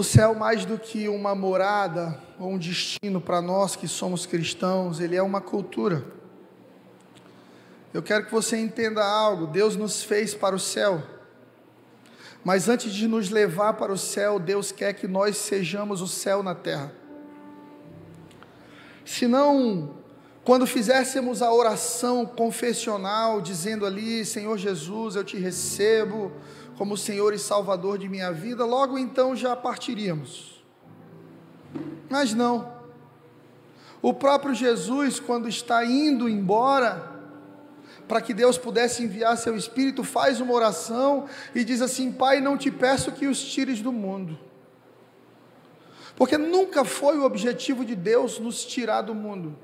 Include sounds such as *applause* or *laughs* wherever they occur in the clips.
O céu, mais do que uma morada ou um destino para nós que somos cristãos, ele é uma cultura. Eu quero que você entenda algo: Deus nos fez para o céu. Mas antes de nos levar para o céu, Deus quer que nós sejamos o céu na terra. Senão, quando fizéssemos a oração confessional, dizendo ali: Senhor Jesus, eu te recebo como Senhor e Salvador de minha vida, logo então já partiríamos. Mas não. O próprio Jesus, quando está indo embora, para que Deus pudesse enviar seu Espírito, faz uma oração e diz assim: Pai, não te peço que os tires do mundo, porque nunca foi o objetivo de Deus nos tirar do mundo.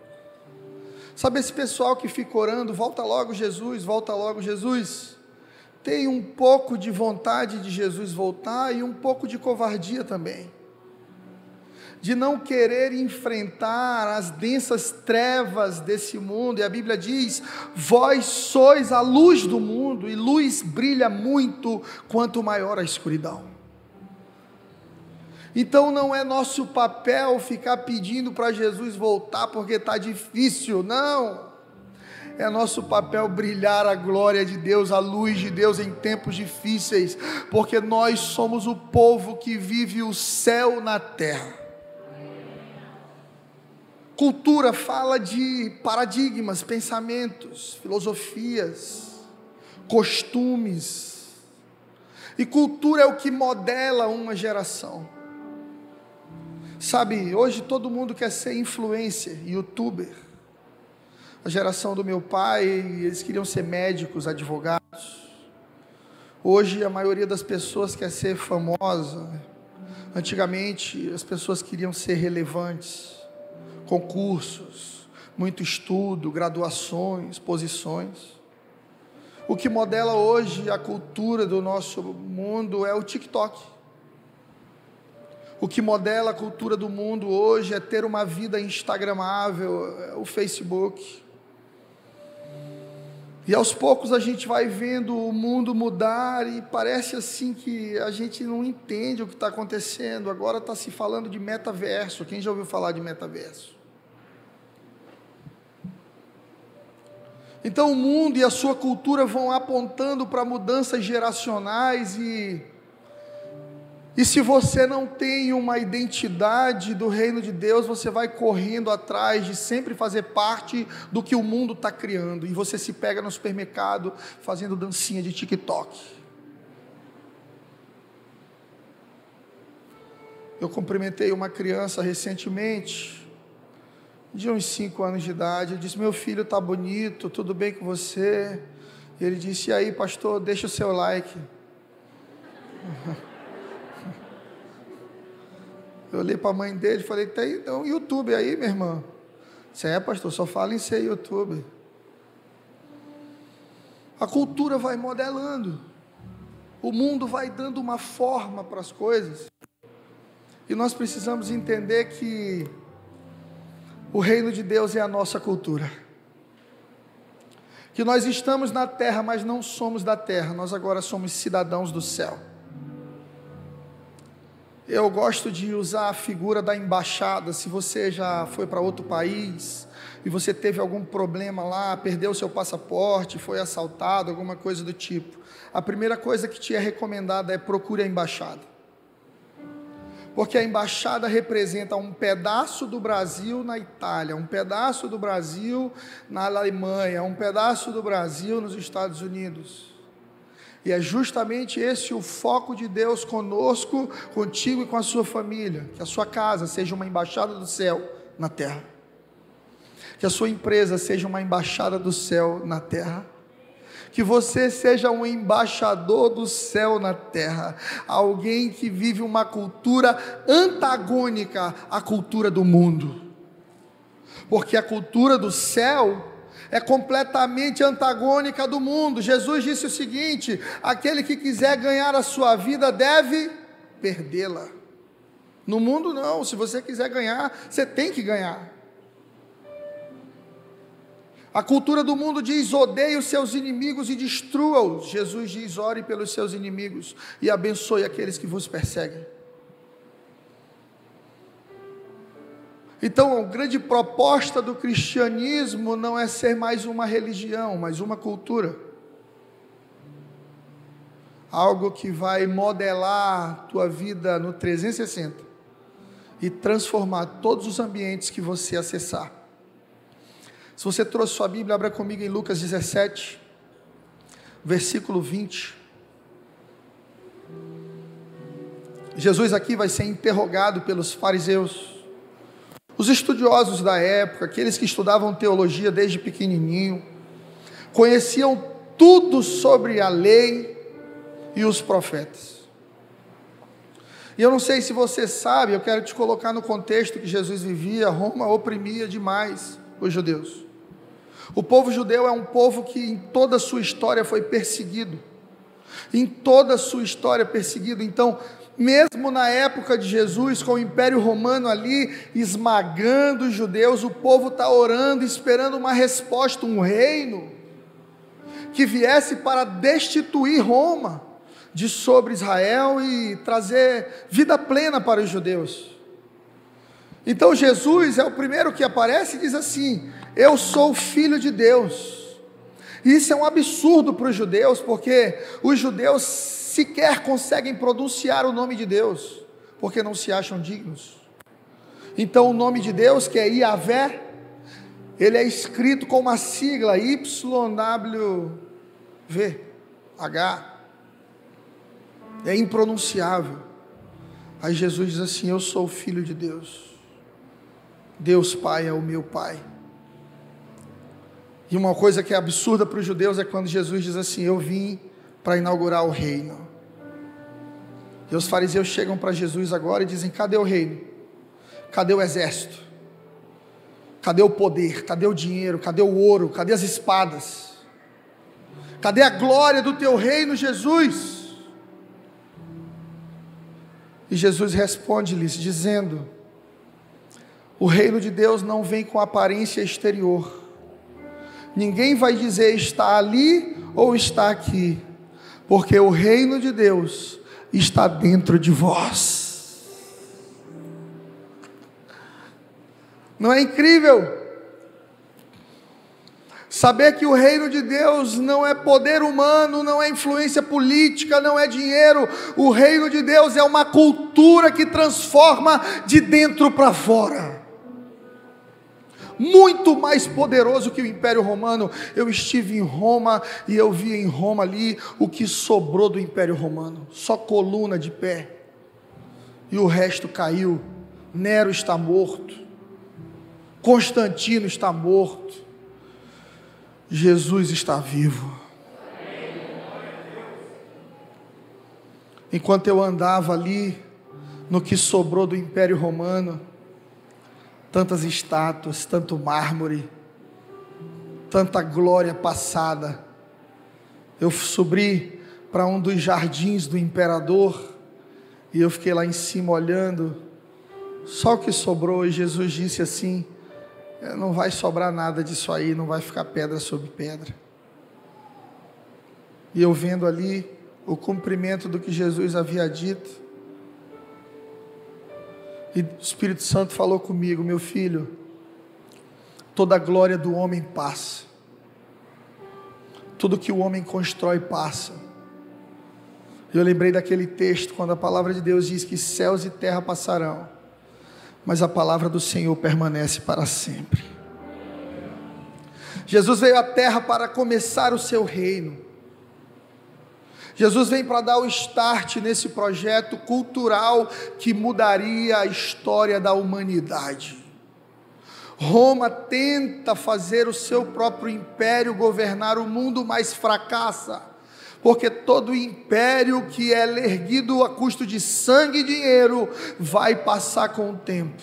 Sabe esse pessoal que fica orando, volta logo Jesus, volta logo Jesus? Tem um pouco de vontade de Jesus voltar e um pouco de covardia também de não querer enfrentar as densas trevas desse mundo, e a Bíblia diz: Vós sois a luz do mundo, e luz brilha muito quanto maior a escuridão. Então não é nosso papel ficar pedindo para Jesus voltar porque está difícil, não. É nosso papel brilhar a glória de Deus, a luz de Deus em tempos difíceis, porque nós somos o povo que vive o céu na terra. Cultura fala de paradigmas, pensamentos, filosofias, costumes. E cultura é o que modela uma geração. Sabe, hoje todo mundo quer ser influencer, youtuber. A geração do meu pai, eles queriam ser médicos, advogados. Hoje a maioria das pessoas quer ser famosa. Antigamente as pessoas queriam ser relevantes concursos, muito estudo, graduações, posições. O que modela hoje a cultura do nosso mundo é o TikTok. O que modela a cultura do mundo hoje é ter uma vida instagramável, é o Facebook. E aos poucos a gente vai vendo o mundo mudar e parece assim que a gente não entende o que está acontecendo. Agora está se falando de metaverso. Quem já ouviu falar de metaverso? Então o mundo e a sua cultura vão apontando para mudanças geracionais e e se você não tem uma identidade do reino de Deus, você vai correndo atrás de sempre fazer parte do que o mundo está criando. E você se pega no supermercado fazendo dancinha de TikTok. Eu cumprimentei uma criança recentemente de uns 5 anos de idade. Eu disse: Meu filho está bonito, tudo bem com você? E ele disse: E aí, pastor, deixa o seu like. *laughs* Eu olhei para a mãe dele e falei: Tem um YouTube aí, minha irmã? Você é, pastor, só fala em ser YouTube. A cultura vai modelando, o mundo vai dando uma forma para as coisas, e nós precisamos entender que o reino de Deus é a nossa cultura. Que nós estamos na terra, mas não somos da terra, nós agora somos cidadãos do céu. Eu gosto de usar a figura da embaixada. Se você já foi para outro país e você teve algum problema lá, perdeu seu passaporte, foi assaltado, alguma coisa do tipo, a primeira coisa que te é recomendada é procure a embaixada porque a embaixada representa um pedaço do Brasil na Itália, um pedaço do Brasil na Alemanha, um pedaço do Brasil nos Estados Unidos. E é justamente esse o foco de Deus conosco, contigo e com a sua família. Que a sua casa seja uma embaixada do céu na terra. Que a sua empresa seja uma embaixada do céu na terra que você seja um embaixador do céu na terra, alguém que vive uma cultura antagônica à cultura do mundo, porque a cultura do céu é completamente antagônica do mundo. Jesus disse o seguinte: aquele que quiser ganhar a sua vida deve perdê-la. No mundo, não, se você quiser ganhar, você tem que ganhar. A cultura do mundo diz: odeie os seus inimigos e destrua-os. Jesus diz: ore pelos seus inimigos e abençoe aqueles que vos perseguem. Então, a grande proposta do cristianismo não é ser mais uma religião, mas uma cultura. Algo que vai modelar tua vida no 360 e transformar todos os ambientes que você acessar. Se você trouxe sua Bíblia, abra comigo em Lucas 17, versículo 20. Jesus aqui vai ser interrogado pelos fariseus, os estudiosos da época, aqueles que estudavam teologia desde pequenininho, conheciam tudo sobre a lei e os profetas. E eu não sei se você sabe, eu quero te colocar no contexto que Jesus vivia, Roma oprimia demais os judeus. O povo judeu é um povo que em toda a sua história foi perseguido. Em toda a sua história perseguido. Então, mesmo na época de Jesus, com o Império Romano ali esmagando os judeus, o povo está orando, esperando uma resposta, um reino que viesse para destituir Roma de sobre Israel e trazer vida plena para os judeus. Então Jesus é o primeiro que aparece e diz assim: Eu sou filho de Deus. Isso é um absurdo para os judeus, porque os judeus sequer conseguem pronunciar o nome de Deus, porque não se acham dignos. Então o nome de Deus, que é Iavé, ele é escrito com uma sigla YWV, H é impronunciável. Aí Jesus diz assim: Eu sou o filho de Deus. Deus Pai é o meu Pai. E uma coisa que é absurda para os judeus é quando Jesus diz assim: Eu vim para inaugurar o reino. E os fariseus chegam para Jesus agora e dizem: Cadê o reino? Cadê o exército? Cadê o poder? Cadê o dinheiro? Cadê o ouro? Cadê as espadas? Cadê a glória do teu reino, Jesus? E Jesus responde-lhes, dizendo: O reino de Deus não vem com aparência exterior. Ninguém vai dizer está ali ou está aqui, porque o reino de Deus está dentro de vós. Não é incrível? Saber que o reino de Deus não é poder humano, não é influência política, não é dinheiro. O reino de Deus é uma cultura que transforma de dentro para fora. Muito mais poderoso que o Império Romano. Eu estive em Roma e eu vi em Roma ali o que sobrou do Império Romano: só coluna de pé, e o resto caiu. Nero está morto, Constantino está morto. Jesus está vivo. Enquanto eu andava ali, no que sobrou do Império Romano, tantas estátuas, tanto mármore, tanta glória passada, eu subi para um dos jardins do imperador e eu fiquei lá em cima olhando, só o que sobrou, e Jesus disse assim: é, não vai sobrar nada disso aí, não vai ficar pedra sobre pedra. E eu vendo ali o cumprimento do que Jesus havia dito, e o Espírito Santo falou comigo, meu filho, toda a glória do homem passa, tudo que o homem constrói passa. Eu lembrei daquele texto quando a palavra de Deus diz que céus e terra passarão, mas a palavra do Senhor permanece para sempre. Jesus veio à terra para começar o seu reino. Jesus vem para dar o start nesse projeto cultural que mudaria a história da humanidade. Roma tenta fazer o seu próprio império governar o mundo, mas fracassa porque todo império que é erguido a custo de sangue e dinheiro vai passar com o tempo.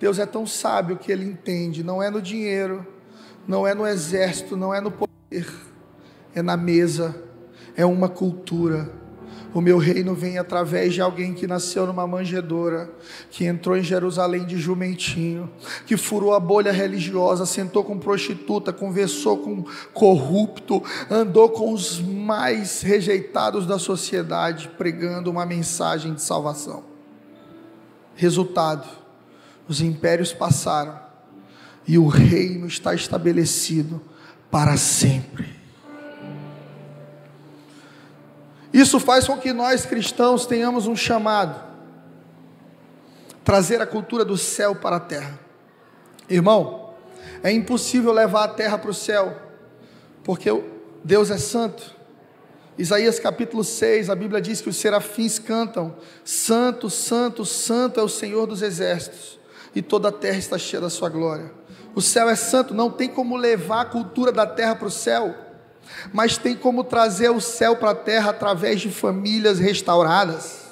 Deus é tão sábio que ele entende, não é no dinheiro, não é no exército, não é no poder, é na mesa, é uma cultura o meu reino vem através de alguém que nasceu numa manjedoura, que entrou em Jerusalém de jumentinho, que furou a bolha religiosa, sentou com prostituta, conversou com corrupto, andou com os mais rejeitados da sociedade, pregando uma mensagem de salvação. Resultado: os impérios passaram e o reino está estabelecido para sempre. Isso faz com que nós cristãos tenhamos um chamado, trazer a cultura do céu para a terra. Irmão, é impossível levar a terra para o céu, porque Deus é santo. Isaías capítulo 6, a Bíblia diz que os serafins cantam: Santo, Santo, Santo é o Senhor dos exércitos, e toda a terra está cheia da sua glória. O céu é santo, não tem como levar a cultura da terra para o céu mas tem como trazer o céu para a terra através de famílias restauradas.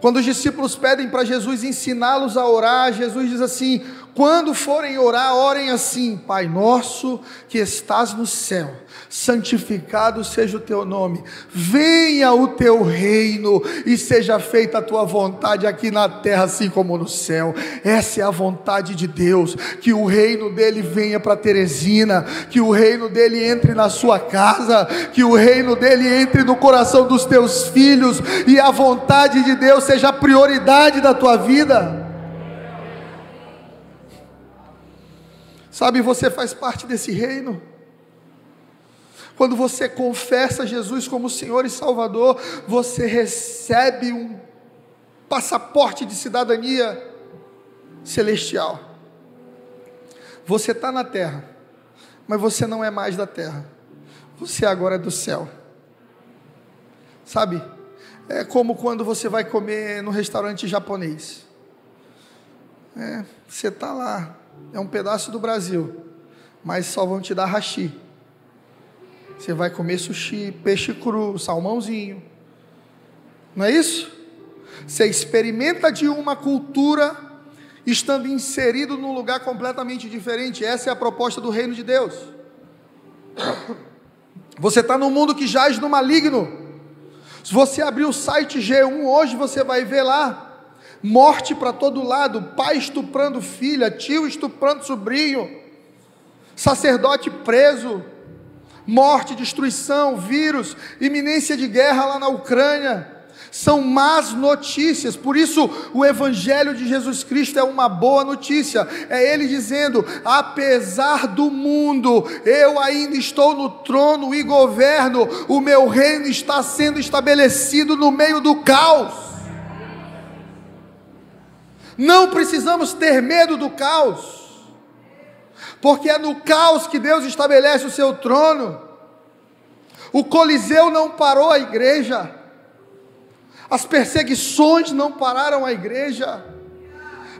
Quando os discípulos pedem para Jesus ensiná-los a orar, Jesus diz assim: quando forem orar, orem assim: Pai nosso que estás no céu, santificado seja o teu nome, venha o teu reino e seja feita a tua vontade aqui na terra, assim como no céu. Essa é a vontade de Deus, que o reino dele venha para Teresina, que o reino dele entre na sua casa, que o reino dele entre no coração dos teus filhos e a vontade de Deus seja a prioridade da tua vida. Sabe, você faz parte desse reino. Quando você confessa Jesus como Senhor e Salvador, você recebe um passaporte de cidadania celestial. Você está na terra, mas você não é mais da terra. Você agora é do céu. Sabe? É como quando você vai comer no restaurante japonês. É, você está lá, é um pedaço do Brasil, mas só vão te dar hashi. Você vai comer sushi, peixe cru, salmãozinho. Não é isso? Você experimenta de uma cultura estando inserido num lugar completamente diferente. Essa é a proposta do reino de Deus. Você está num mundo que jaz no maligno. Se você abrir o site G1 hoje, você vai ver lá morte para todo lado, pai estuprando filha, tio estuprando sobrinho, sacerdote preso, morte, destruição, vírus, iminência de guerra lá na Ucrânia. São más notícias, por isso o Evangelho de Jesus Cristo é uma boa notícia. É Ele dizendo: apesar do mundo, eu ainda estou no trono e governo, o meu reino está sendo estabelecido no meio do caos. Não precisamos ter medo do caos, porque é no caos que Deus estabelece o seu trono. O Coliseu não parou a igreja, as perseguições não pararam a igreja.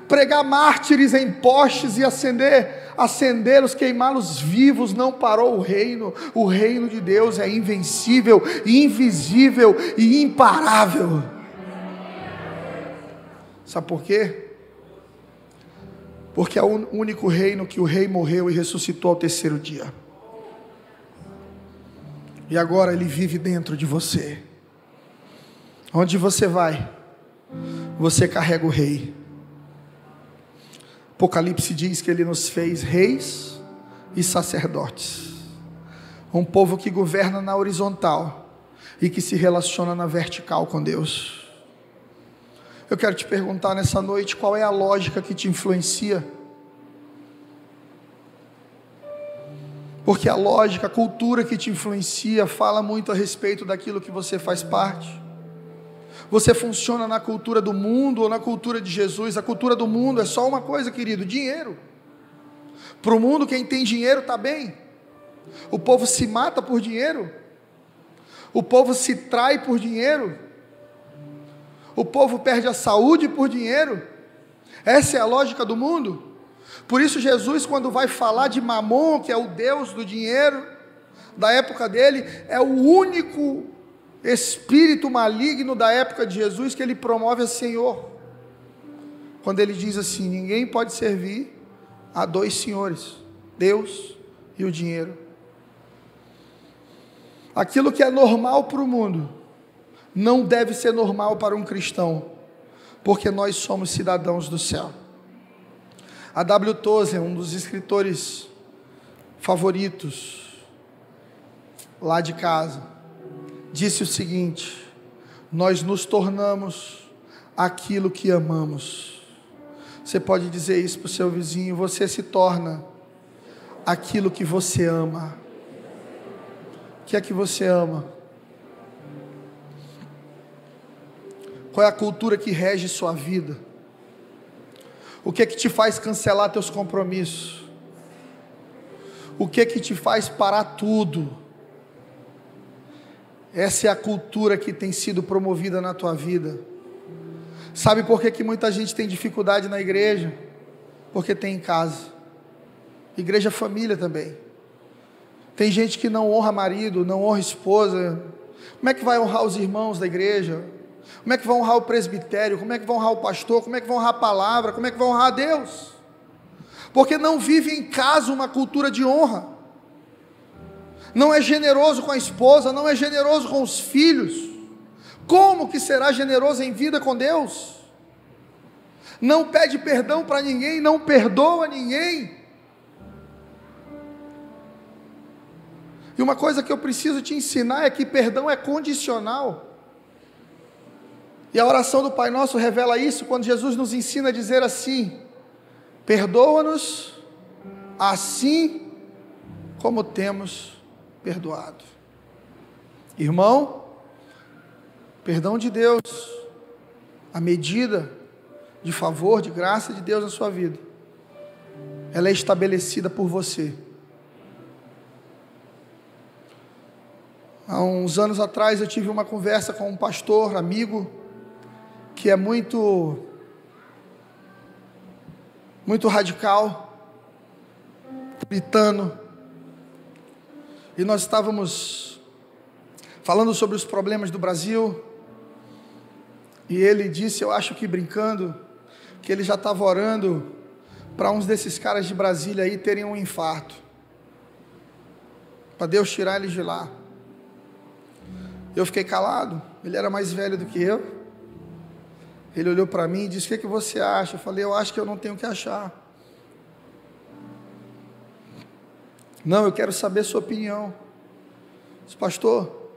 Pregar mártires em postes e acender, acendê-los, queimá-los vivos, não parou o reino. O reino de Deus é invencível, invisível e imparável. Sabe por quê? Porque é o único reino que o rei morreu e ressuscitou ao terceiro dia. E agora ele vive dentro de você. Onde você vai, você carrega o rei. Apocalipse diz que ele nos fez reis e sacerdotes. Um povo que governa na horizontal e que se relaciona na vertical com Deus. Eu quero te perguntar nessa noite qual é a lógica que te influencia. Porque a lógica, a cultura que te influencia fala muito a respeito daquilo que você faz parte. Você funciona na cultura do mundo ou na cultura de Jesus? A cultura do mundo é só uma coisa, querido: dinheiro. Para o mundo, quem tem dinheiro está bem. O povo se mata por dinheiro. O povo se trai por dinheiro o povo perde a saúde por dinheiro. Essa é a lógica do mundo. Por isso, Jesus, quando vai falar de Mamon, que é o Deus do dinheiro, da época dele, é o único espírito maligno da época de Jesus que ele promove a Senhor. Quando ele diz assim: ninguém pode servir a dois senhores, Deus e o dinheiro. Aquilo que é normal para o mundo, não deve ser normal para um cristão, porque nós somos cidadãos do céu. A W. Tozer, um dos escritores favoritos lá de casa, disse o seguinte: Nós nos tornamos aquilo que amamos. Você pode dizer isso para o seu vizinho: você se torna aquilo que você ama. O que é que você ama? Qual é a cultura que rege sua vida? O que é que te faz cancelar teus compromissos? O que é que te faz parar tudo? Essa é a cultura que tem sido promovida na tua vida. Sabe por que, que muita gente tem dificuldade na igreja? Porque tem em casa. Igreja família também. Tem gente que não honra marido, não honra esposa. Como é que vai honrar os irmãos da igreja? Como é que vai honrar o presbitério? Como é que vai honrar o pastor? Como é que vai honrar a palavra? Como é que vai honrar a Deus? Porque não vive em casa uma cultura de honra. Não é generoso com a esposa, não é generoso com os filhos. Como que será generoso em vida com Deus? Não pede perdão para ninguém, não perdoa ninguém. E uma coisa que eu preciso te ensinar é que perdão é condicional. E a oração do Pai Nosso revela isso quando Jesus nos ensina a dizer assim: Perdoa-nos assim como temos perdoado. Irmão, perdão de Deus, a medida de favor, de graça de Deus na sua vida, ela é estabelecida por você. Há uns anos atrás eu tive uma conversa com um pastor, amigo, que é muito muito radical, puritano. E nós estávamos falando sobre os problemas do Brasil. E ele disse, eu acho que brincando, que ele já estava orando para uns desses caras de Brasília aí terem um infarto. Para Deus tirar eles de lá. Eu fiquei calado, ele era mais velho do que eu. Ele olhou para mim e disse: O que, é que você acha? Eu falei: Eu acho que eu não tenho o que achar. Não, eu quero saber sua opinião. Disse, Pastor,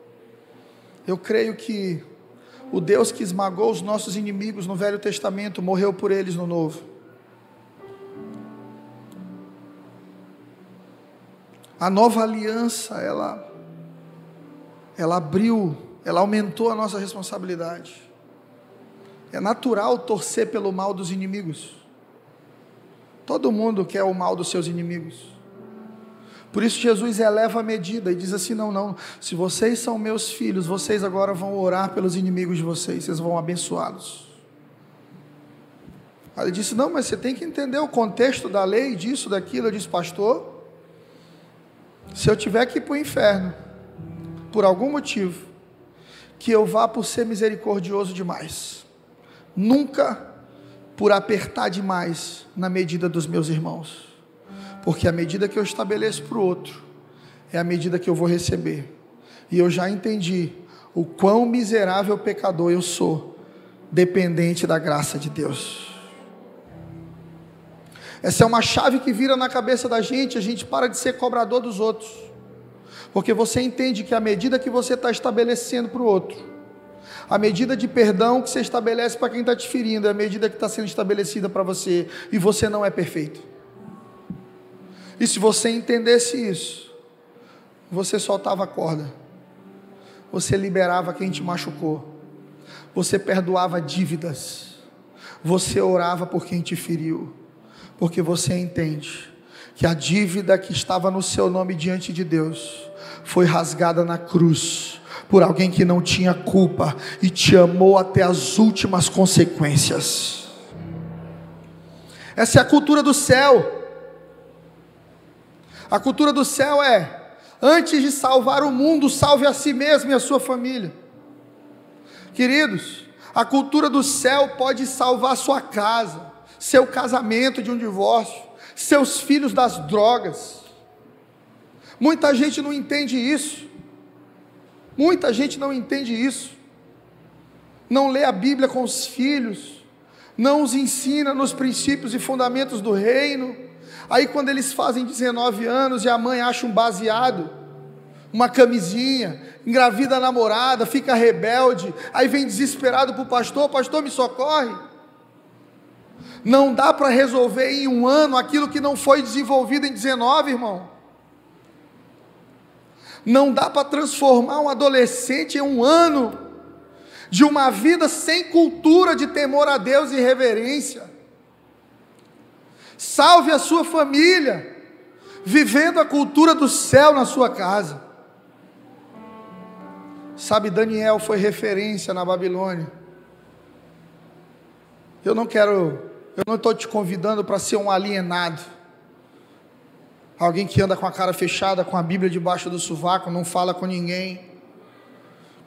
eu creio que o Deus que esmagou os nossos inimigos no Velho Testamento morreu por eles no Novo. A nova aliança, ela, ela abriu, ela aumentou a nossa responsabilidade. É natural torcer pelo mal dos inimigos. Todo mundo quer o mal dos seus inimigos. Por isso Jesus eleva a medida e diz assim: não, não, se vocês são meus filhos, vocês agora vão orar pelos inimigos de vocês, vocês vão abençoá-los. Aí ele disse: não, mas você tem que entender o contexto da lei, disso, daquilo. Eu disse: pastor, se eu tiver que ir para o inferno, por algum motivo, que eu vá por ser misericordioso demais nunca por apertar demais na medida dos meus irmãos, porque a medida que eu estabeleço para o outro é a medida que eu vou receber, e eu já entendi o quão miserável pecador eu sou, dependente da graça de Deus. Essa é uma chave que vira na cabeça da gente, a gente para de ser cobrador dos outros, porque você entende que a medida que você está estabelecendo para o outro, a medida de perdão que você estabelece para quem está te ferindo é a medida que está sendo estabelecida para você, e você não é perfeito. E se você entendesse isso, você soltava a corda, você liberava quem te machucou, você perdoava dívidas, você orava por quem te feriu, porque você entende que a dívida que estava no seu nome diante de Deus foi rasgada na cruz por alguém que não tinha culpa e te amou até as últimas consequências. Essa é a cultura do céu. A cultura do céu é: antes de salvar o mundo, salve a si mesmo e a sua família. Queridos, a cultura do céu pode salvar sua casa, seu casamento de um divórcio, seus filhos das drogas. Muita gente não entende isso. Muita gente não entende isso. Não lê a Bíblia com os filhos, não os ensina nos princípios e fundamentos do reino. Aí, quando eles fazem 19 anos e a mãe acha um baseado, uma camisinha, engravida a namorada, fica rebelde, aí vem desesperado para o pastor: Pastor, me socorre. Não dá para resolver em um ano aquilo que não foi desenvolvido em 19, irmão. Não dá para transformar um adolescente em um ano de uma vida sem cultura de temor a Deus e reverência. Salve a sua família, vivendo a cultura do céu na sua casa. Sabe, Daniel foi referência na Babilônia. Eu não quero, eu não estou te convidando para ser um alienado. Alguém que anda com a cara fechada, com a Bíblia debaixo do sovaco, não fala com ninguém.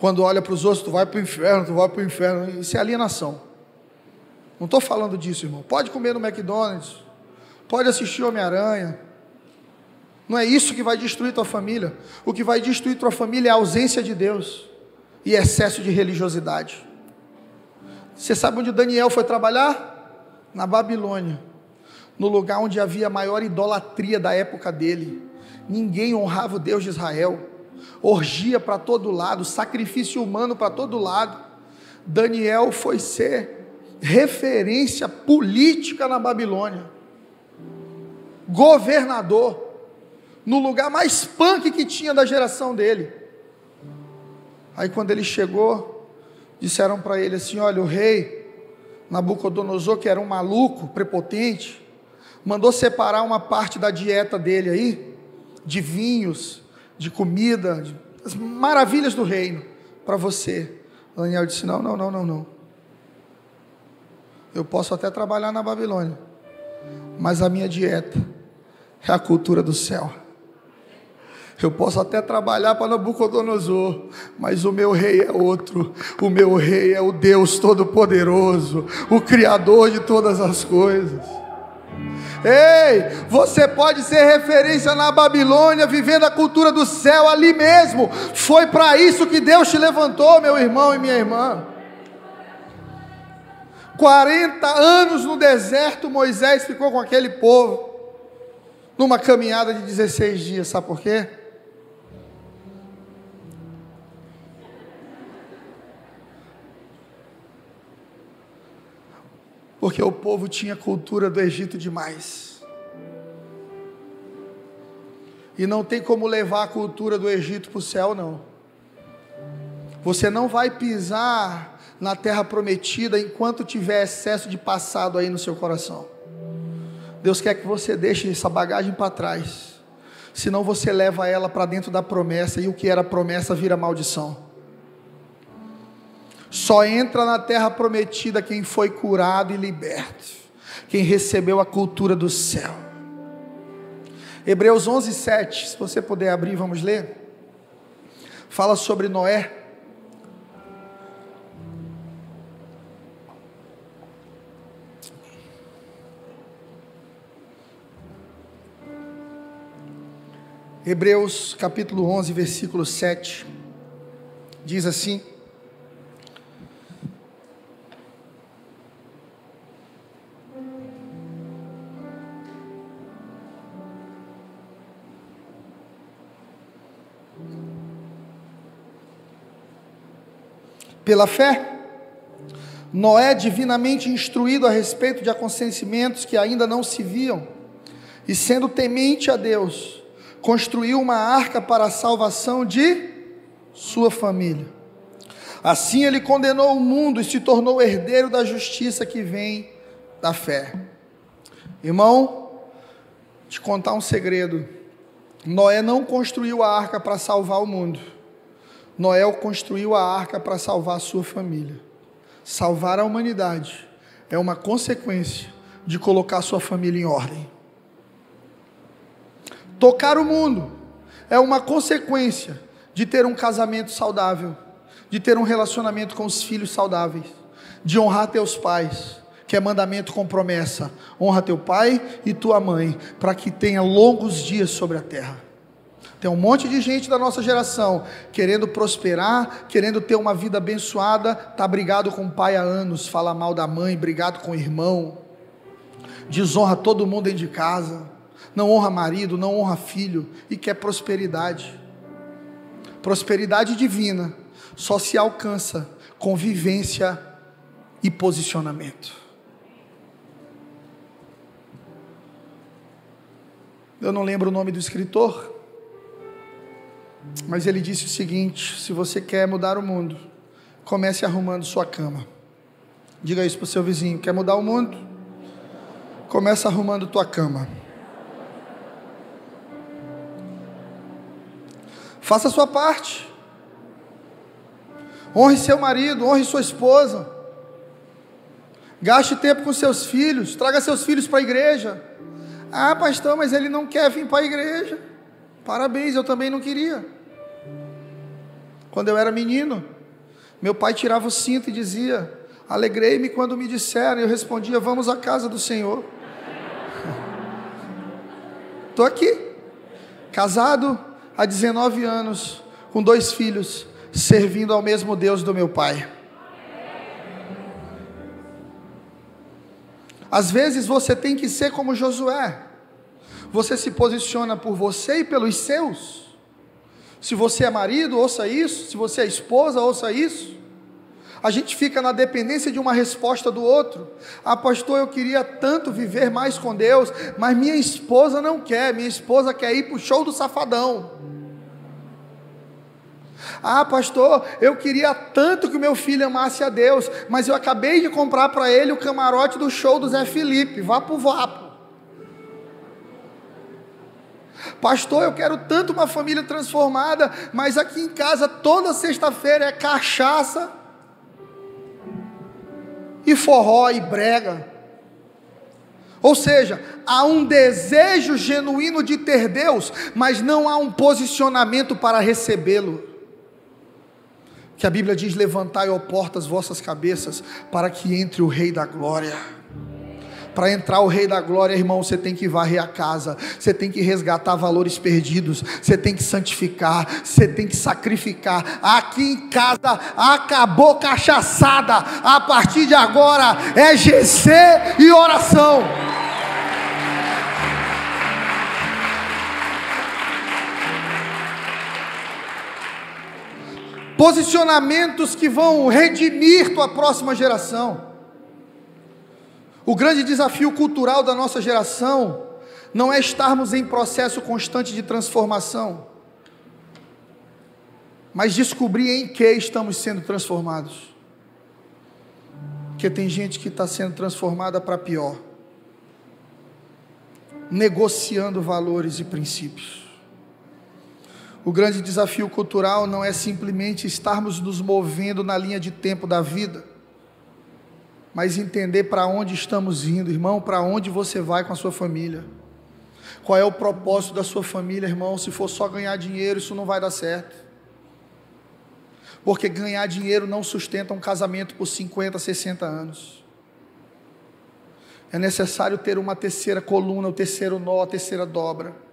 Quando olha para os outros, tu vai para o inferno, tu vai para o inferno. Isso é alienação. Não estou falando disso, irmão. Pode comer no McDonald's, pode assistir Homem-Aranha, não é isso que vai destruir tua família. O que vai destruir tua família é a ausência de Deus e excesso de religiosidade. Você sabe onde Daniel foi trabalhar? Na Babilônia, no lugar onde havia a maior idolatria da época dele. Ninguém honrava o Deus de Israel. Orgia para todo lado, sacrifício humano para todo lado. Daniel foi ser referência política na Babilônia. Governador no lugar mais punk que tinha da geração dele. Aí quando ele chegou, disseram para ele assim: olha, o rei Nabucodonosor, que era um maluco, prepotente, mandou separar uma parte da dieta dele aí, de vinhos, de comida, de, as maravilhas do reino, para você. Daniel disse: não, não, não, não, não. Eu posso até trabalhar na Babilônia, mas a minha dieta é a cultura do céu. Eu posso até trabalhar para Nabucodonosor, mas o meu rei é outro. O meu rei é o Deus Todo-Poderoso, o Criador de todas as coisas. Ei, você pode ser referência na Babilônia, vivendo a cultura do céu ali mesmo. Foi para isso que Deus te levantou, meu irmão e minha irmã. 40 anos no deserto, Moisés ficou com aquele povo, numa caminhada de 16 dias, sabe por quê? Porque o povo tinha cultura do Egito demais. E não tem como levar a cultura do Egito para o céu, não. Você não vai pisar na terra prometida enquanto tiver excesso de passado aí no seu coração. Deus quer que você deixe essa bagagem para trás. Senão você leva ela para dentro da promessa e o que era promessa vira maldição. Só entra na terra prometida quem foi curado e liberto, quem recebeu a cultura do céu. Hebreus 11, 7, se você puder abrir, vamos ler. Fala sobre Noé. Hebreus capítulo 11, versículo 7, diz assim: Pela fé, Noé, divinamente instruído a respeito de acontecimentos que ainda não se viam, e sendo temente a Deus, construiu uma arca para a salvação de sua família. Assim ele condenou o mundo e se tornou herdeiro da justiça que vem da fé. Irmão, te contar um segredo. Noé não construiu a arca para salvar o mundo. Noé construiu a arca para salvar a sua família. Salvar a humanidade é uma consequência de colocar sua família em ordem. Tocar o mundo é uma consequência de ter um casamento saudável, de ter um relacionamento com os filhos saudáveis, de honrar teus pais, que é mandamento com promessa. Honra teu pai e tua mãe, para que tenha longos dias sobre a terra. Tem um monte de gente da nossa geração querendo prosperar, querendo ter uma vida abençoada, tá brigado com o pai há anos, fala mal da mãe, brigado com o irmão, desonra todo mundo dentro de casa, não honra marido, não honra filho e quer prosperidade. Prosperidade divina só se alcança com vivência e posicionamento. Eu não lembro o nome do escritor, mas ele disse o seguinte: se você quer mudar o mundo, comece arrumando sua cama. Diga isso para o seu vizinho: quer mudar o mundo? Comece arrumando tua cama. Faça a sua parte. Honre seu marido, honre sua esposa. Gaste tempo com seus filhos, traga seus filhos para a igreja. Ah, pastor, mas ele não quer vir para a igreja. Parabéns, eu também não queria. Quando eu era menino, meu pai tirava o cinto e dizia: Alegrei-me quando me disseram. Eu respondia: Vamos à casa do Senhor. *laughs* Estou aqui, casado há 19 anos, com dois filhos, servindo ao mesmo Deus do meu pai. Às vezes você tem que ser como Josué. Você se posiciona por você e pelos seus. Se você é marido, ouça isso. Se você é esposa, ouça isso. A gente fica na dependência de uma resposta do outro. Ah, pastor, eu queria tanto viver mais com Deus, mas minha esposa não quer. Minha esposa quer ir para o show do safadão. Ah, pastor, eu queria tanto que o meu filho amasse a Deus, mas eu acabei de comprar para ele o camarote do show do Zé Felipe, vá pro vapo. Pastor, eu quero tanto uma família transformada, mas aqui em casa toda sexta-feira é cachaça e forró e brega. Ou seja, há um desejo genuíno de ter Deus, mas não há um posicionamento para recebê-lo que a Bíblia diz: Levantai, ó portas, vossas cabeças, para que entre o Rei da Glória. Para entrar o Rei da Glória, irmão, você tem que varrer a casa, você tem que resgatar valores perdidos, você tem que santificar, você tem que sacrificar. Aqui em casa acabou cachaçada, a partir de agora é GC e oração. posicionamentos que vão redimir tua próxima geração. O grande desafio cultural da nossa geração não é estarmos em processo constante de transformação, mas descobrir em que estamos sendo transformados. Porque tem gente que está sendo transformada para pior, negociando valores e princípios. O grande desafio cultural não é simplesmente estarmos nos movendo na linha de tempo da vida, mas entender para onde estamos indo, irmão, para onde você vai com a sua família. Qual é o propósito da sua família, irmão? Se for só ganhar dinheiro, isso não vai dar certo. Porque ganhar dinheiro não sustenta um casamento por 50, 60 anos. É necessário ter uma terceira coluna, o terceiro nó, a terceira dobra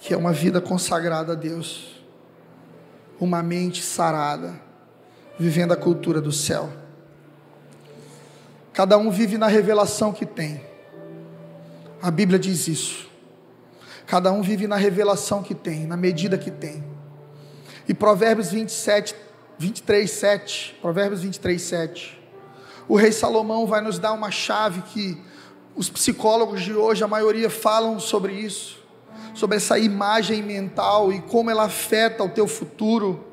que é uma vida consagrada a Deus, uma mente sarada, vivendo a cultura do céu. Cada um vive na revelação que tem. A Bíblia diz isso. Cada um vive na revelação que tem, na medida que tem. E Provérbios 27, 23, 7. Provérbios 23, 7. O rei Salomão vai nos dar uma chave que os psicólogos de hoje, a maioria, falam sobre isso sobre essa imagem mental e como ela afeta o teu futuro.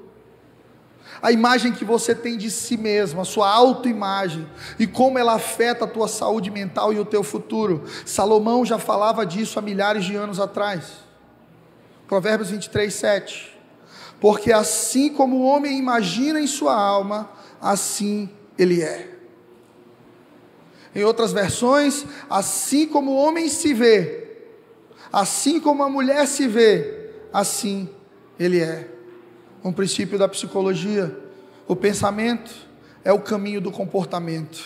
A imagem que você tem de si mesmo, a sua autoimagem, e como ela afeta a tua saúde mental e o teu futuro. Salomão já falava disso há milhares de anos atrás. Provérbios 23, 7. Porque assim como o homem imagina em sua alma, assim ele é. Em outras versões, assim como o homem se vê, Assim como a mulher se vê, assim ele é. Um princípio da psicologia. O pensamento é o caminho do comportamento.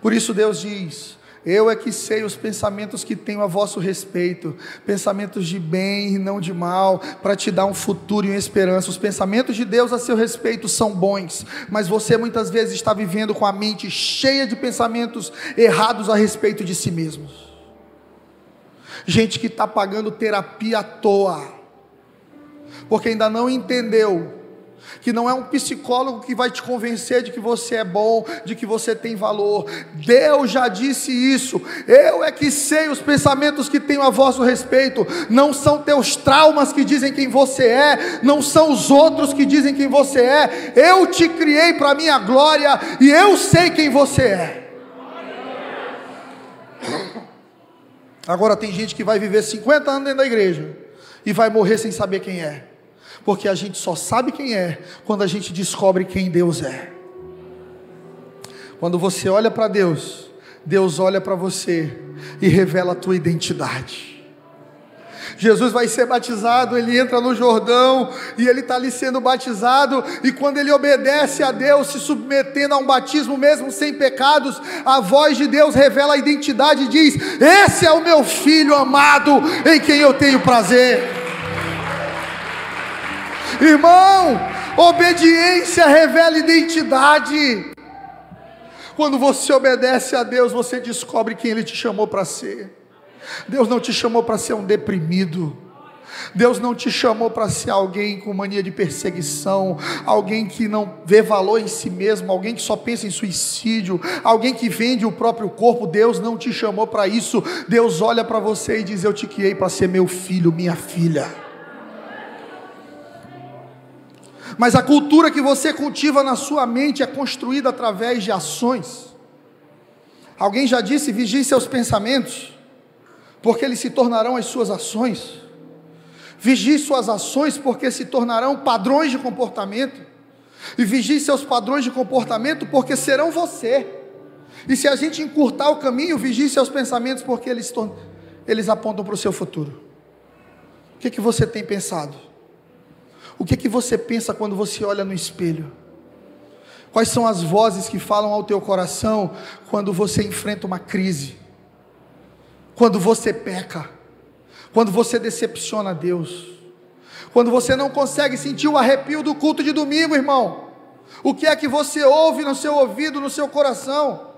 Por isso Deus diz: Eu é que sei os pensamentos que tenho a vosso respeito, pensamentos de bem e não de mal, para te dar um futuro e uma esperança. Os pensamentos de Deus a seu respeito são bons, mas você muitas vezes está vivendo com a mente cheia de pensamentos errados a respeito de si mesmo gente que está pagando terapia à toa, porque ainda não entendeu que não é um psicólogo que vai te convencer de que você é bom, de que você tem valor. Deus já disse isso. Eu é que sei os pensamentos que tenho a vosso respeito. Não são teus traumas que dizem quem você é, não são os outros que dizem quem você é. Eu te criei para minha glória e eu sei quem você é. Agora tem gente que vai viver 50 anos dentro da igreja e vai morrer sem saber quem é porque a gente só sabe quem é quando a gente descobre quem Deus é. Quando você olha para Deus, Deus olha para você e revela a tua identidade. Jesus vai ser batizado, ele entra no Jordão e ele está ali sendo batizado, e quando ele obedece a Deus, se submetendo a um batismo mesmo sem pecados, a voz de Deus revela a identidade e diz: Esse é o meu filho amado em quem eu tenho prazer. Irmão, obediência revela identidade. Quando você obedece a Deus, você descobre quem Ele te chamou para ser. Deus não te chamou para ser um deprimido. Deus não te chamou para ser alguém com mania de perseguição, alguém que não vê valor em si mesmo, alguém que só pensa em suicídio, alguém que vende o próprio corpo. Deus não te chamou para isso. Deus olha para você e diz: Eu te criei para ser meu filho, minha filha. Mas a cultura que você cultiva na sua mente é construída através de ações. Alguém já disse: vigie seus pensamentos, porque eles se tornarão as suas ações. Vigie suas ações, porque se tornarão padrões de comportamento. E vigie seus padrões de comportamento, porque serão você. E se a gente encurtar o caminho, vigie seus pensamentos, porque eles, eles apontam para o seu futuro. O que, que você tem pensado? O que, que você pensa quando você olha no espelho? Quais são as vozes que falam ao teu coração quando você enfrenta uma crise? Quando você peca? Quando você decepciona Deus? Quando você não consegue sentir o arrepio do culto de domingo, irmão? O que é que você ouve no seu ouvido, no seu coração?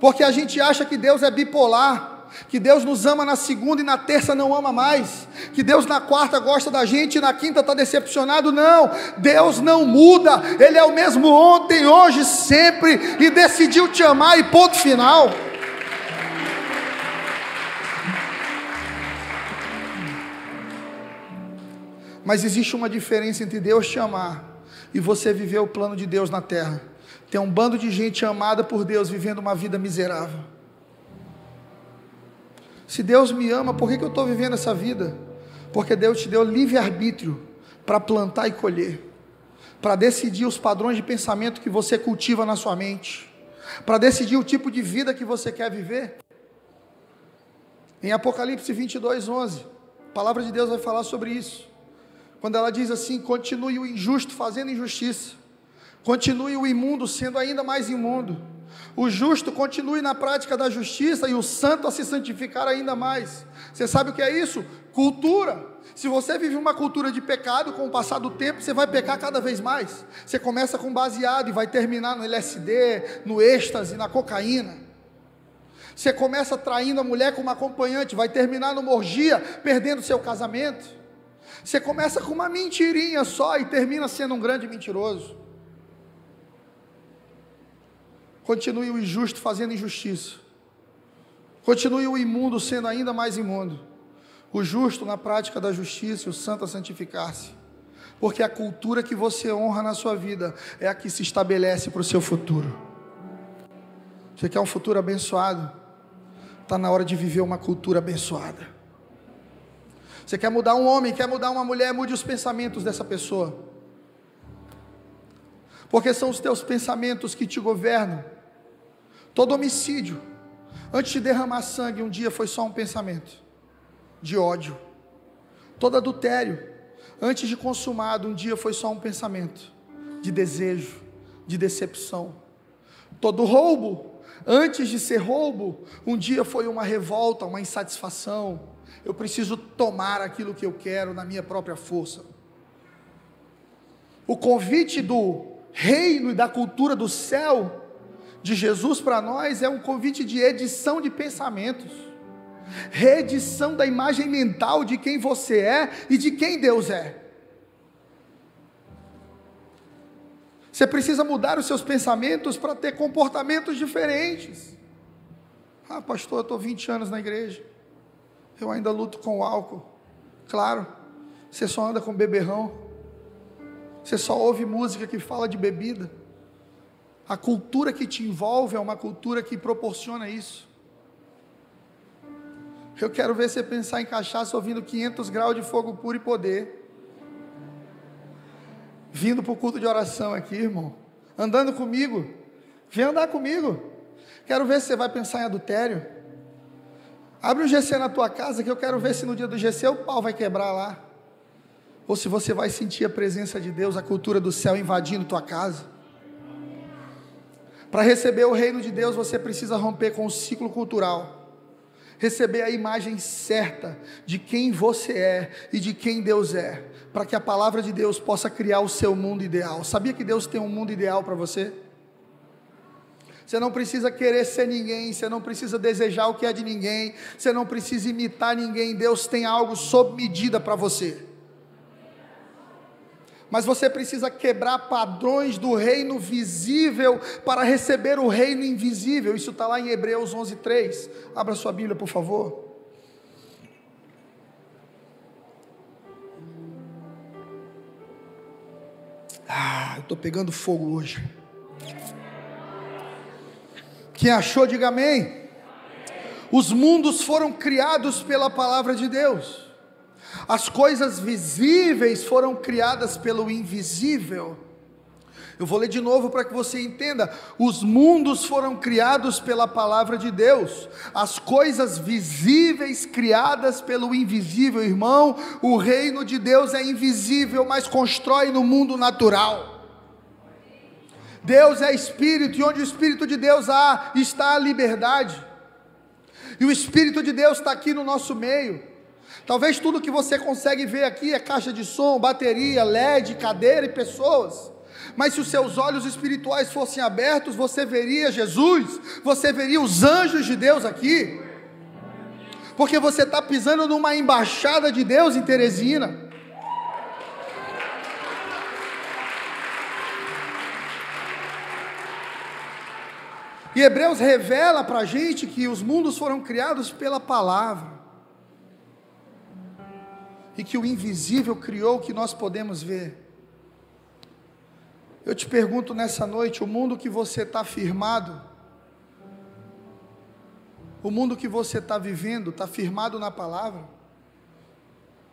Porque a gente acha que Deus é bipolar que Deus nos ama na segunda e na terça não ama mais, que Deus na quarta gosta da gente e na quinta está decepcionado. Não, Deus não muda, Ele é o mesmo ontem, hoje, sempre, e decidiu te amar, e ponto final. Mas existe uma diferença entre Deus te amar e você viver o plano de Deus na terra. Tem um bando de gente amada por Deus vivendo uma vida miserável. Se Deus me ama, por que, que eu estou vivendo essa vida? Porque Deus te deu livre-arbítrio para plantar e colher, para decidir os padrões de pensamento que você cultiva na sua mente, para decidir o tipo de vida que você quer viver. Em Apocalipse 22, 11, a palavra de Deus vai falar sobre isso. Quando ela diz assim: continue o injusto fazendo injustiça, continue o imundo sendo ainda mais imundo o justo continue na prática da justiça e o santo a se santificar ainda mais. Você sabe o que é isso? Cultura. Se você vive uma cultura de pecado, com o passar do tempo, você vai pecar cada vez mais. Você começa com baseado e vai terminar no LSD, no êxtase, na cocaína. Você começa traindo a mulher com uma acompanhante, vai terminar no morgia, perdendo seu casamento. Você começa com uma mentirinha só e termina sendo um grande mentiroso. Continue o injusto fazendo injustiça. Continue o imundo sendo ainda mais imundo. O justo na prática da justiça e o santo a santificar-se. Porque a cultura que você honra na sua vida é a que se estabelece para o seu futuro. Você quer um futuro abençoado? Está na hora de viver uma cultura abençoada. Você quer mudar um homem, quer mudar uma mulher, mude os pensamentos dessa pessoa. Porque são os teus pensamentos que te governam. Todo homicídio, antes de derramar sangue, um dia foi só um pensamento de ódio. Todo adultério, antes de consumado, um dia foi só um pensamento de desejo, de decepção. Todo roubo, antes de ser roubo, um dia foi uma revolta, uma insatisfação. Eu preciso tomar aquilo que eu quero na minha própria força. O convite do reino e da cultura do céu de Jesus para nós é um convite de edição de pensamentos, reedição da imagem mental de quem você é e de quem Deus é. Você precisa mudar os seus pensamentos para ter comportamentos diferentes. Ah, pastor, eu estou 20 anos na igreja. Eu ainda luto com o álcool. Claro, você só anda com beberrão. Você só ouve música que fala de bebida. A cultura que te envolve é uma cultura que proporciona isso. Eu quero ver você pensar em cachaça ouvindo 500 graus de fogo puro e poder. Vindo para o culto de oração aqui, irmão. Andando comigo. Vem andar comigo. Quero ver se você vai pensar em adultério. Abre um GC na tua casa que eu quero ver se no dia do GC o pau vai quebrar lá. Ou se você vai sentir a presença de Deus, a cultura do céu invadindo tua casa. Para receber o reino de Deus, você precisa romper com o ciclo cultural receber a imagem certa de quem você é e de quem Deus é, para que a palavra de Deus possa criar o seu mundo ideal. Sabia que Deus tem um mundo ideal para você? Você não precisa querer ser ninguém, você não precisa desejar o que é de ninguém, você não precisa imitar ninguém. Deus tem algo sob medida para você mas você precisa quebrar padrões do reino visível para receber o reino invisível. Isso está lá em Hebreus 11:3. Abra sua Bíblia, por favor. Ah, eu estou pegando fogo hoje. Quem achou, diga amém. Os mundos foram criados pela palavra de Deus. As coisas visíveis foram criadas pelo invisível. Eu vou ler de novo para que você entenda. Os mundos foram criados pela palavra de Deus. As coisas visíveis criadas pelo invisível, irmão. O reino de Deus é invisível, mas constrói no mundo natural. Deus é espírito e onde o espírito de Deus há, está a liberdade. E o espírito de Deus está aqui no nosso meio. Talvez tudo que você consegue ver aqui é caixa de som, bateria, LED, cadeira e pessoas. Mas se os seus olhos espirituais fossem abertos, você veria Jesus, você veria os anjos de Deus aqui. Porque você está pisando numa embaixada de Deus em Teresina. E Hebreus revela para a gente que os mundos foram criados pela palavra e que o invisível criou que nós podemos ver. Eu te pergunto nessa noite: o mundo que você está firmado, o mundo que você está vivendo, está firmado na palavra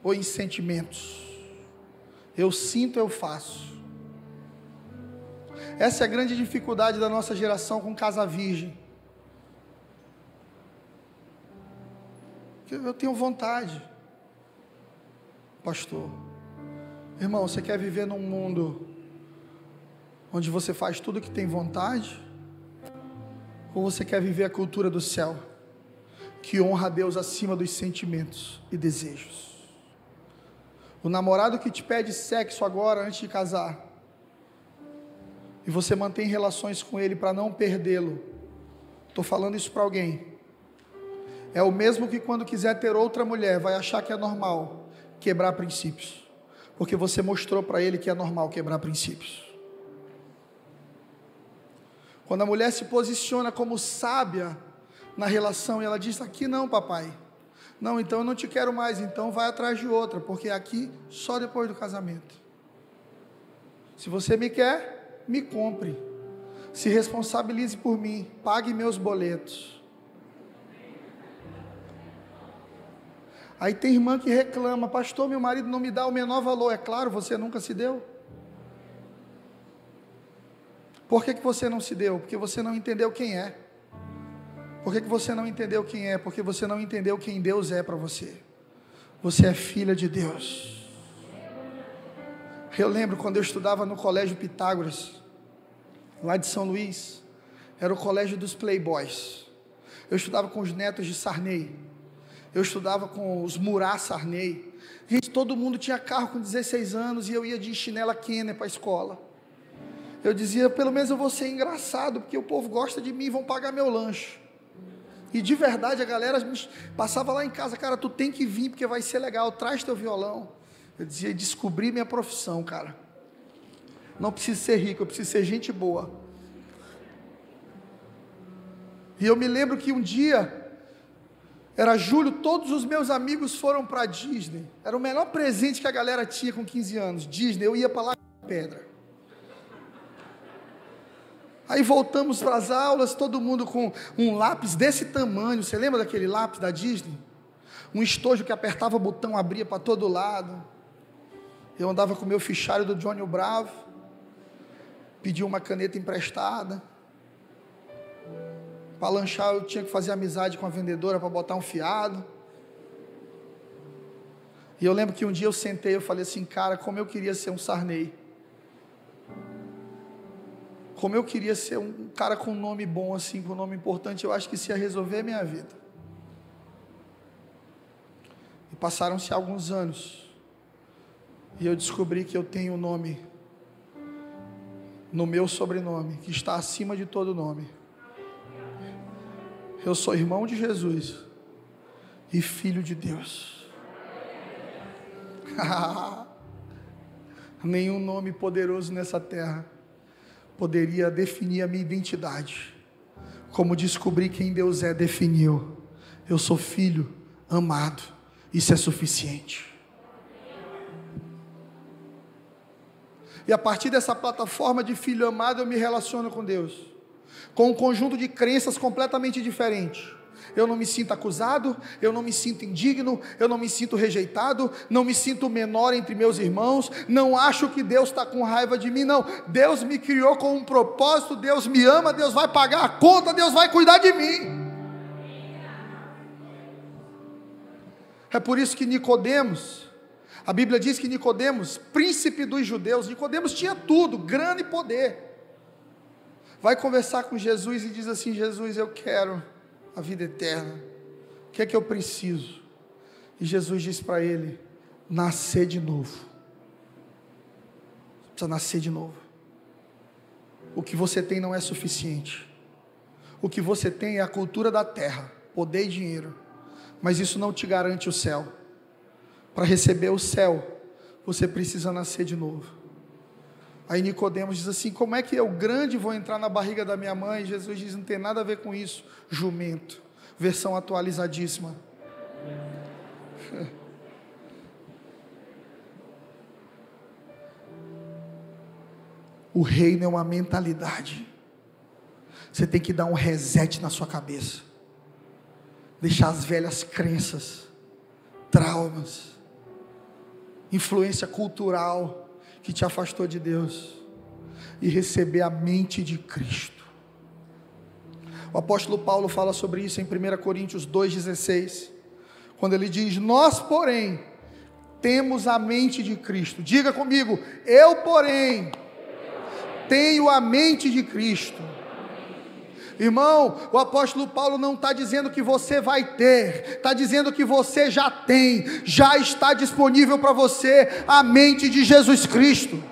ou em sentimentos? Eu sinto, eu faço. Essa é a grande dificuldade da nossa geração com casa virgem. Eu tenho vontade pastor. Irmão, você quer viver num mundo onde você faz tudo que tem vontade? Ou você quer viver a cultura do céu, que honra a Deus acima dos sentimentos e desejos? O namorado que te pede sexo agora antes de casar, e você mantém relações com ele para não perdê-lo, estou falando isso para alguém. É o mesmo que quando quiser ter outra mulher, vai achar que é normal quebrar princípios, porque você mostrou para ele que é normal quebrar princípios. Quando a mulher se posiciona como sábia na relação e ela diz: Aqui não, papai. Não, então eu não te quero mais, então vai atrás de outra, porque aqui só depois do casamento. Se você me quer, me compre. Se responsabilize por mim, pague meus boletos. Aí tem irmã que reclama, pastor, meu marido não me dá o menor valor. É claro, você nunca se deu. Por que, que você não se deu? Porque você não entendeu quem é. Por que, que você não entendeu quem é? Porque você não entendeu quem Deus é para você. Você é filha de Deus. Eu lembro quando eu estudava no colégio Pitágoras, lá de São Luís, era o colégio dos playboys. Eu estudava com os netos de Sarney. Eu estudava com os Murat Sarney. Gente, todo mundo tinha carro com 16 anos e eu ia de chinela Kenner para a escola. Eu dizia, pelo menos eu vou ser engraçado, porque o povo gosta de mim vão pagar meu lanche. E de verdade a galera passava lá em casa, cara, tu tem que vir porque vai ser legal, traz teu violão. Eu dizia, descobri minha profissão, cara. Não preciso ser rico, eu preciso ser gente boa. E eu me lembro que um dia, era julho, todos os meus amigos foram para Disney. Era o melhor presente que a galera tinha com 15 anos. Disney, eu ia para lá pedra. Aí voltamos para as aulas, todo mundo com um lápis desse tamanho. Você lembra daquele lápis da Disney? Um estojo que apertava o botão, abria para todo lado. Eu andava com o meu fichário do Johnny Bravo. Pedi uma caneta emprestada. Para lanchar, eu tinha que fazer amizade com a vendedora para botar um fiado. E eu lembro que um dia eu sentei e falei assim, cara, como eu queria ser um Sarney. Como eu queria ser um cara com um nome bom, assim, com um nome importante, eu acho que isso ia resolver a minha vida. E passaram-se alguns anos. E eu descobri que eu tenho um nome no meu sobrenome, que está acima de todo nome. Eu sou irmão de Jesus e filho de Deus. *laughs* Nenhum nome poderoso nessa terra poderia definir a minha identidade, como descobrir quem Deus é definiu. Eu sou filho amado, isso é suficiente. E a partir dessa plataforma de filho amado, eu me relaciono com Deus, com um conjunto de crenças completamente diferentes eu não me sinto acusado, eu não me sinto indigno, eu não me sinto rejeitado, não me sinto menor entre meus irmãos, não acho que Deus está com raiva de mim, não. Deus me criou com um propósito, Deus me ama, Deus vai pagar a conta, Deus vai cuidar de mim. É por isso que Nicodemos, a Bíblia diz que Nicodemos, príncipe dos judeus, Nicodemos tinha tudo, grana e poder. Vai conversar com Jesus e diz assim: Jesus, eu quero a vida eterna. O que é que eu preciso? E Jesus disse para ele: nascer de novo. Você precisa nascer de novo. O que você tem não é suficiente. O que você tem é a cultura da terra, poder e dinheiro. Mas isso não te garante o céu. Para receber o céu, você precisa nascer de novo. Aí Nicodemos diz assim: Como é que eu grande vou entrar na barriga da minha mãe? Jesus diz: Não tem nada a ver com isso. Jumento, versão atualizadíssima. *laughs* O reino é uma mentalidade. Você tem que dar um reset na sua cabeça. Deixar as velhas crenças, traumas, influência cultural que te afastou de Deus e receber a mente de Cristo. O apóstolo Paulo fala sobre isso em 1 Coríntios 2,16, quando ele diz: Nós, porém, temos a mente de Cristo. Diga comigo, eu, porém, tenho a mente de Cristo. Irmão, o apóstolo Paulo não está dizendo que você vai ter, está dizendo que você já tem, já está disponível para você a mente de Jesus Cristo.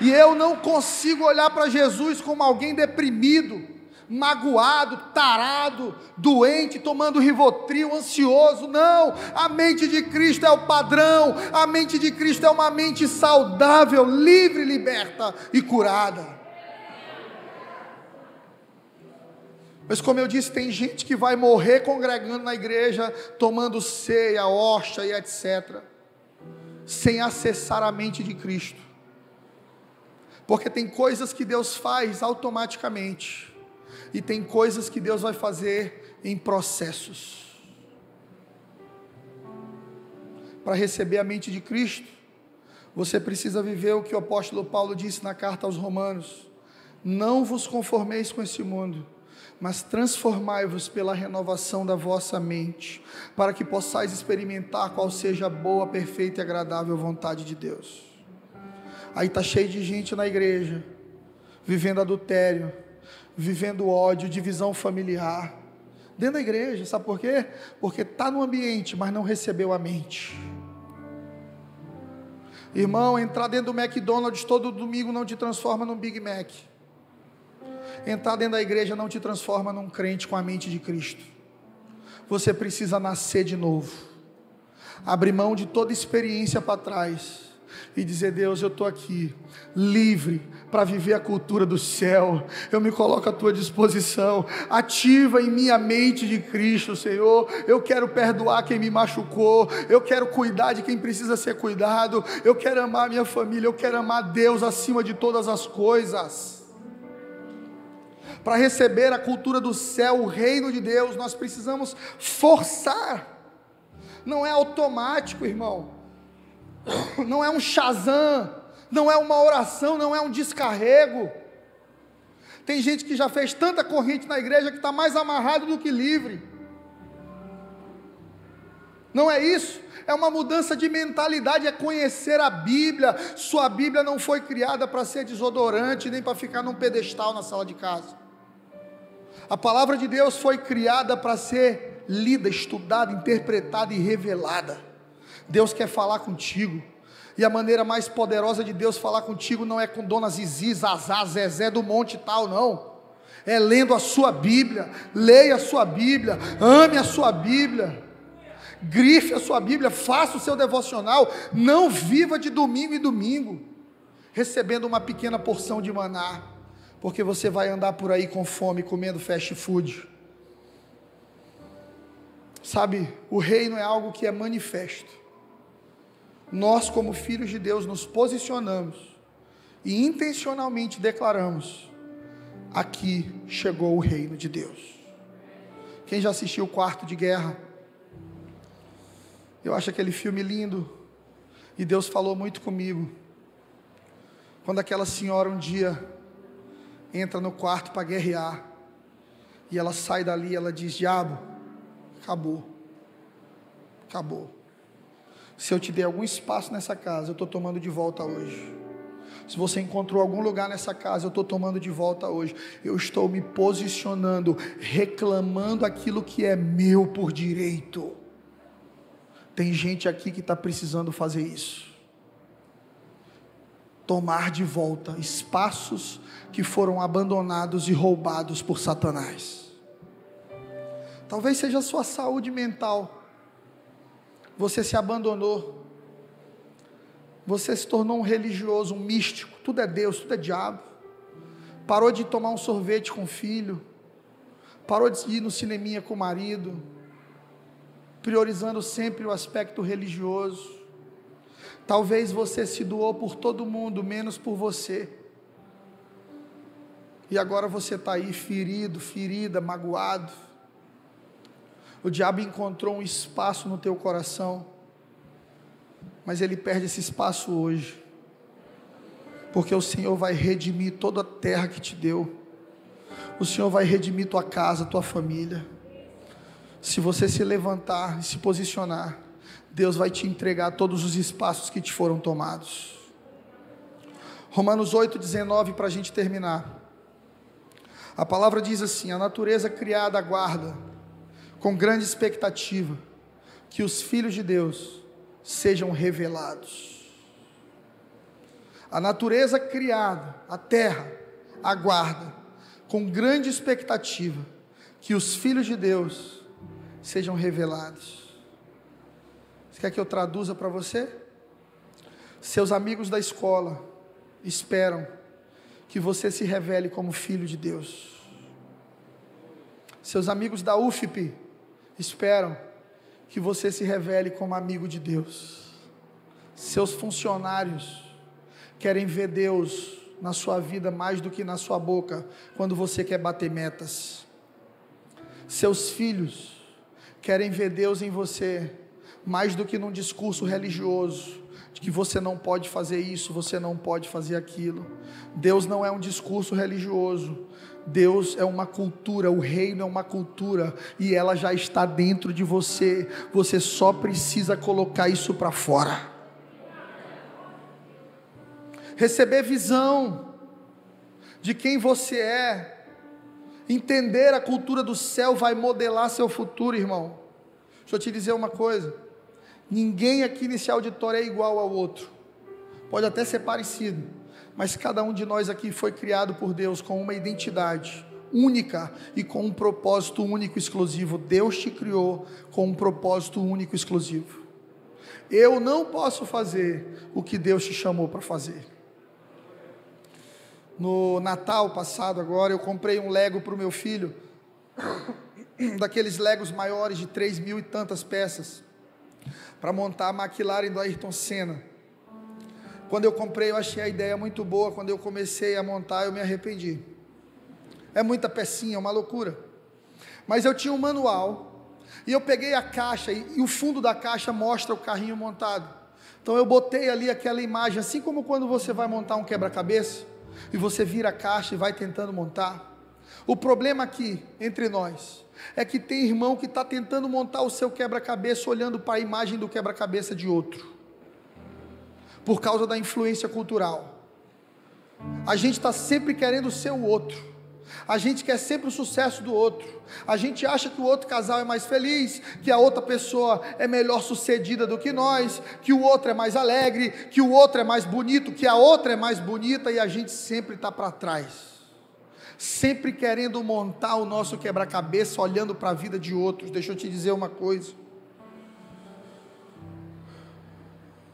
E eu não consigo olhar para Jesus como alguém deprimido magoado, tarado, doente, tomando rivotril, ansioso. Não, a mente de Cristo é o padrão. A mente de Cristo é uma mente saudável, livre, liberta e curada. Mas como eu disse, tem gente que vai morrer congregando na igreja, tomando ceia, hóstia e etc, sem acessar a mente de Cristo. Porque tem coisas que Deus faz automaticamente e tem coisas que Deus vai fazer em processos. Para receber a mente de Cristo, você precisa viver o que o apóstolo Paulo disse na carta aos Romanos: Não vos conformeis com esse mundo, mas transformai-vos pela renovação da vossa mente, para que possais experimentar qual seja a boa, perfeita e agradável vontade de Deus. Aí está cheio de gente na igreja, vivendo adultério, vivendo ódio, divisão familiar, dentro da igreja, sabe por quê? Porque está no ambiente, mas não recebeu a mente. Irmão, entrar dentro do McDonald's todo domingo não te transforma num Big Mac. Entrar dentro da igreja não te transforma num crente com a mente de Cristo. Você precisa nascer de novo. abrir mão de toda experiência para trás e dizer: Deus, eu estou aqui, livre para viver a cultura do céu, eu me coloco à tua disposição, ativa em minha mente de Cristo, Senhor. Eu quero perdoar quem me machucou, eu quero cuidar de quem precisa ser cuidado, eu quero amar minha família, eu quero amar Deus acima de todas as coisas. Para receber a cultura do céu, o reino de Deus, nós precisamos forçar, não é automático, irmão *coughs* não é um Shazam, não é uma oração, não é um descarrego. Tem gente que já fez tanta corrente na igreja que está mais amarrado do que livre. Não é isso? É uma mudança de mentalidade, é conhecer a Bíblia. Sua Bíblia não foi criada para ser desodorante, nem para ficar num pedestal na sala de casa. A palavra de Deus foi criada para ser lida, estudada, interpretada e revelada. Deus quer falar contigo. E a maneira mais poderosa de Deus falar contigo não é com Dona Zizi, Zazá, Zezé do monte tal, não. É lendo a sua Bíblia. Leia a sua Bíblia. Ame a sua Bíblia. Grife a sua Bíblia. Faça o seu devocional. Não viva de domingo em domingo, recebendo uma pequena porção de maná, porque você vai andar por aí com fome, comendo fast food. Sabe, o reino é algo que é manifesto nós, como filhos de Deus, nos posicionamos e intencionalmente declaramos: aqui chegou o reino de Deus. Quem já assistiu o Quarto de Guerra? Eu acho aquele filme lindo e Deus falou muito comigo. Quando aquela senhora um dia entra no quarto para guerrear e ela sai dali, ela diz: Diabo, acabou, acabou. Se eu te dei algum espaço nessa casa, eu estou tomando de volta hoje. Se você encontrou algum lugar nessa casa, eu estou tomando de volta hoje. Eu estou me posicionando, reclamando aquilo que é meu por direito. Tem gente aqui que está precisando fazer isso. Tomar de volta espaços que foram abandonados e roubados por Satanás. Talvez seja a sua saúde mental você se abandonou. Você se tornou um religioso, um místico. Tudo é Deus, tudo é diabo. Parou de tomar um sorvete com o filho. Parou de ir no cineminha com o marido. Priorizando sempre o aspecto religioso. Talvez você se doou por todo mundo, menos por você. E agora você está aí ferido, ferida, magoado o diabo encontrou um espaço no teu coração, mas ele perde esse espaço hoje, porque o Senhor vai redimir toda a terra que te deu, o Senhor vai redimir tua casa, tua família. Se você se levantar e se posicionar, Deus vai te entregar todos os espaços que te foram tomados. Romanos 8,19 para a gente terminar. A palavra diz assim: a natureza criada aguarda com grande expectativa que os filhos de Deus sejam revelados. A natureza criada, a terra, aguarda com grande expectativa que os filhos de Deus sejam revelados. Você quer que eu traduza para você? Seus amigos da escola esperam que você se revele como filho de Deus. Seus amigos da UFP esperam que você se revele como amigo de Deus. Seus funcionários querem ver Deus na sua vida mais do que na sua boca, quando você quer bater metas. Seus filhos querem ver Deus em você mais do que num discurso religioso, de que você não pode fazer isso, você não pode fazer aquilo. Deus não é um discurso religioso, Deus é uma cultura, o reino é uma cultura e ela já está dentro de você. Você só precisa colocar isso para fora. Receber visão de quem você é, entender a cultura do céu vai modelar seu futuro, irmão. Deixa eu te dizer uma coisa: ninguém aqui nesse auditório é igual ao outro, pode até ser parecido mas cada um de nós aqui foi criado por Deus com uma identidade única e com um propósito único e exclusivo. Deus te criou com um propósito único e exclusivo. Eu não posso fazer o que Deus te chamou para fazer. No Natal passado, agora, eu comprei um Lego para o meu filho, *coughs* daqueles Legos maiores de 3 mil e tantas peças, para montar a McLaren do Ayrton Senna. Quando eu comprei, eu achei a ideia muito boa. Quando eu comecei a montar, eu me arrependi. É muita pecinha, é uma loucura. Mas eu tinha um manual e eu peguei a caixa e, e, o fundo da caixa mostra o carrinho montado. Então eu botei ali aquela imagem, assim como quando você vai montar um quebra-cabeça e você vira a caixa e vai tentando montar. O problema aqui entre nós é que tem irmão que está tentando montar o seu quebra-cabeça olhando para a imagem do quebra-cabeça de outro, por causa da influência cultural. A gente está sempre querendo ser o outro. A gente quer sempre o sucesso do outro. A gente acha que o outro casal é mais feliz, que a outra pessoa é melhor sucedida do que nós, que o outro é mais alegre, que o outro é mais bonito, que a outra é mais bonita e a gente sempre está para trás. Sempre querendo montar o nosso quebra-cabeça olhando para a vida de outros. Deixa eu te dizer uma coisa.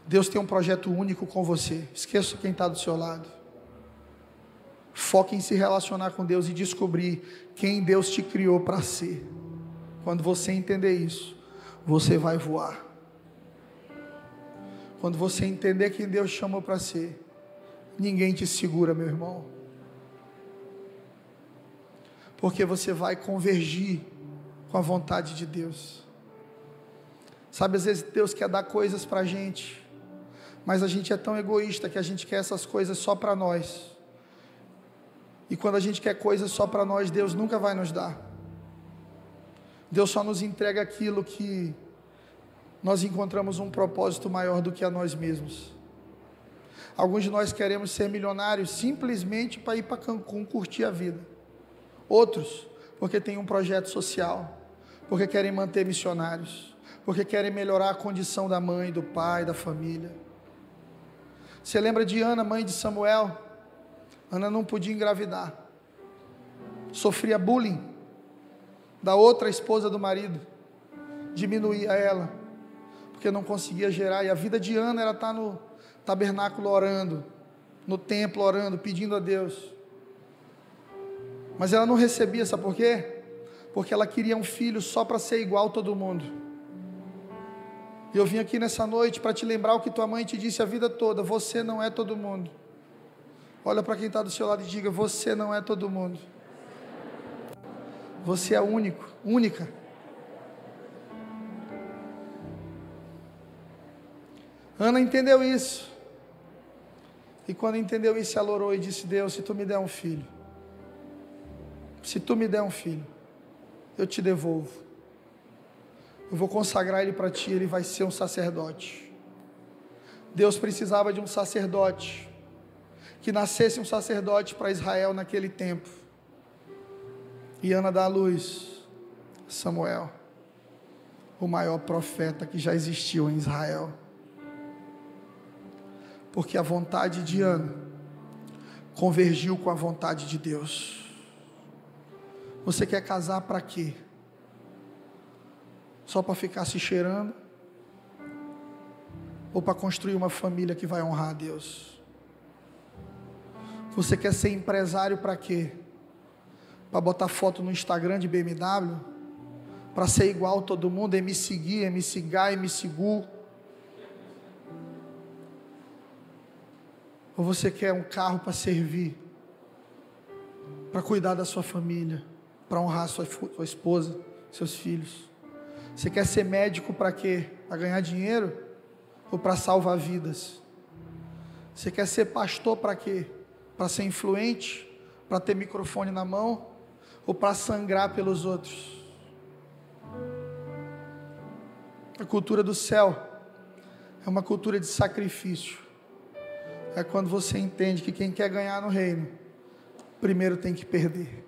Deus tem um projeto único com você. Esqueça quem está do seu lado. Foque em se relacionar com Deus e descobrir quem Deus te criou para ser. Quando você entender isso, você vai voar. Quando você entender quem Deus chamou para ser, ninguém te segura, meu irmão. Porque você vai convergir com a vontade de Deus. Sabe, às vezes Deus quer dar coisas para a gente, mas a gente é tão egoísta que a gente quer essas coisas só para nós. E quando a gente quer coisas só para nós, Deus nunca vai nos dar. Deus só nos entrega aquilo que nós encontramos um propósito maior do que a nós mesmos. Alguns de nós queremos ser milionários simplesmente para ir para Cancún curtir a vida. Outros, porque tem um projeto social, porque querem manter missionários, porque querem melhorar a condição da mãe, do pai, da família. Você lembra de Ana, mãe de Samuel? Ana não podia engravidar. Sofria bullying da outra esposa do marido. Diminuía ela, porque não conseguia gerar. E a vida de Ana era estar no tabernáculo orando, no templo orando, pedindo a Deus. Mas ela não recebia, sabe por quê? Porque ela queria um filho só para ser igual a todo mundo. E eu vim aqui nessa noite para te lembrar o que tua mãe te disse a vida toda: você não é todo mundo. Olha para quem está do seu lado e diga: Você não é todo mundo. Você é único, única. Ana entendeu isso. E quando entendeu isso, ela orou e disse: Deus, se tu me der um filho, se tu me der um filho, eu te devolvo. Eu vou consagrar ele para ti, ele vai ser um sacerdote. Deus precisava de um sacerdote que nascesse um sacerdote para Israel naquele tempo. E Ana dá a luz, Samuel, o maior profeta que já existiu em Israel. Porque a vontade de Ana convergiu com a vontade de Deus. Você quer casar para quê? Só para ficar se cheirando? Ou para construir uma família que vai honrar a Deus? Você quer ser empresário para quê? Para botar foto no Instagram de BMW? Para ser igual todo mundo, MC Gui, MC Guy, MC Gu? Ou você quer um carro para servir? Para cuidar da sua família? Para honrar sua, sua esposa, seus filhos? Você quer ser médico para quê? Para ganhar dinheiro? Ou para salvar vidas? Você quer ser pastor para quê? para ser influente, para ter microfone na mão ou para sangrar pelos outros. A cultura do céu é uma cultura de sacrifício. É quando você entende que quem quer ganhar no reino, primeiro tem que perder.